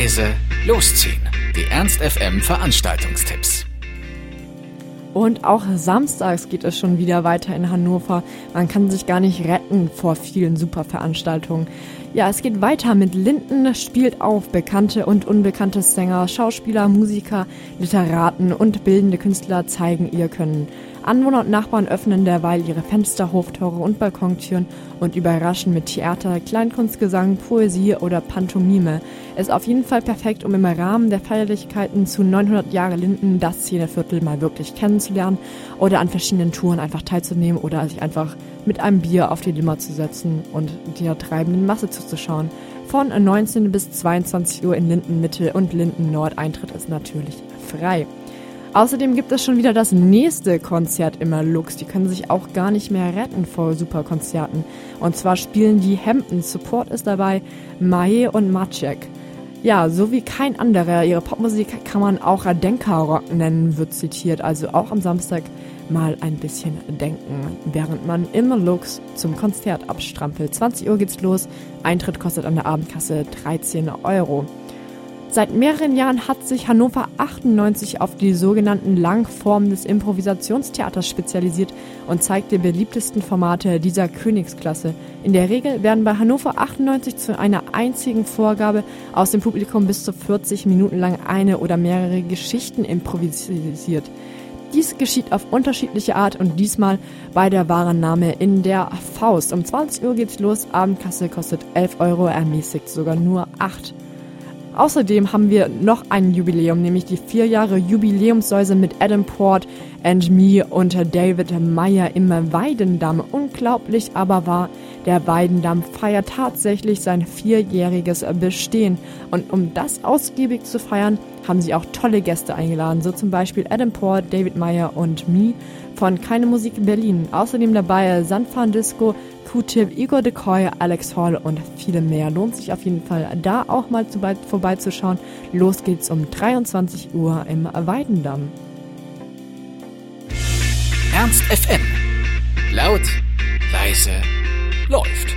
leise, losziehen. Die Ernst FM Veranstaltungstipps. Und auch samstags geht es schon wieder weiter in Hannover. Man kann sich gar nicht retten vor vielen super Veranstaltungen. Ja, es geht weiter mit Linden spielt auf bekannte und unbekannte Sänger, Schauspieler, Musiker, Literaten und bildende Künstler zeigen ihr Können. Anwohner und Nachbarn öffnen derweil ihre Fenster, Hoftore und Balkontüren und überraschen mit Theater, Kleinkunstgesang, Poesie oder Pantomime. Ist auf jeden Fall perfekt, um im Rahmen der Feierlichkeiten zu 900 Jahre Linden das Szeneviertel mal wirklich kennenzulernen oder an verschiedenen Touren einfach teilzunehmen oder sich einfach mit einem Bier auf die Limmer zu setzen und der treibenden Masse zuzuschauen. Von 19 bis 22 Uhr in Linden Mitte und Linden Nord Eintritt ist natürlich frei. Außerdem gibt es schon wieder das nächste Konzert im Lux. Die können sich auch gar nicht mehr retten vor Superkonzerten. Und zwar spielen die Hemden. Support ist dabei Mae und Maciek. Ja, so wie kein anderer. Ihre Popmusik kann man auch Denkerrock nennen, wird zitiert. Also auch am Samstag mal ein bisschen denken, während man im Lux zum Konzert abstrampelt. 20 Uhr geht's los. Eintritt kostet an der Abendkasse 13 Euro. Seit mehreren Jahren hat sich Hannover 98 auf die sogenannten Langformen des Improvisationstheaters spezialisiert und zeigt die beliebtesten Formate dieser Königsklasse. In der Regel werden bei Hannover 98 zu einer einzigen Vorgabe aus dem Publikum bis zu 40 Minuten lang eine oder mehrere Geschichten improvisiert. Dies geschieht auf unterschiedliche Art und diesmal bei der Warennahme in der Faust. Um 20 Uhr geht's los, Abendkasse kostet 11 Euro, ermäßigt sogar nur 8 Außerdem haben wir noch ein Jubiläum, nämlich die vier Jahre Jubiläumssäuse mit Adam Port and Me und David Meyer im Weidendamm. Unglaublich aber wahr, der Weidendamm feiert tatsächlich sein vierjähriges Bestehen. Und um das ausgiebig zu feiern, haben sie auch tolle Gäste eingeladen, so zum Beispiel Adam Port, David Meyer und Me von Keine Musik in Berlin. Außerdem dabei Sanfan Disco, Q-Tip, Igor Decoy, Alex Hall und viele mehr. Lohnt sich auf jeden Fall da auch mal zu, vorbeizuschauen. Los geht's um 23 Uhr im Weidendamm. Ernst FM. Laut, leise, läuft.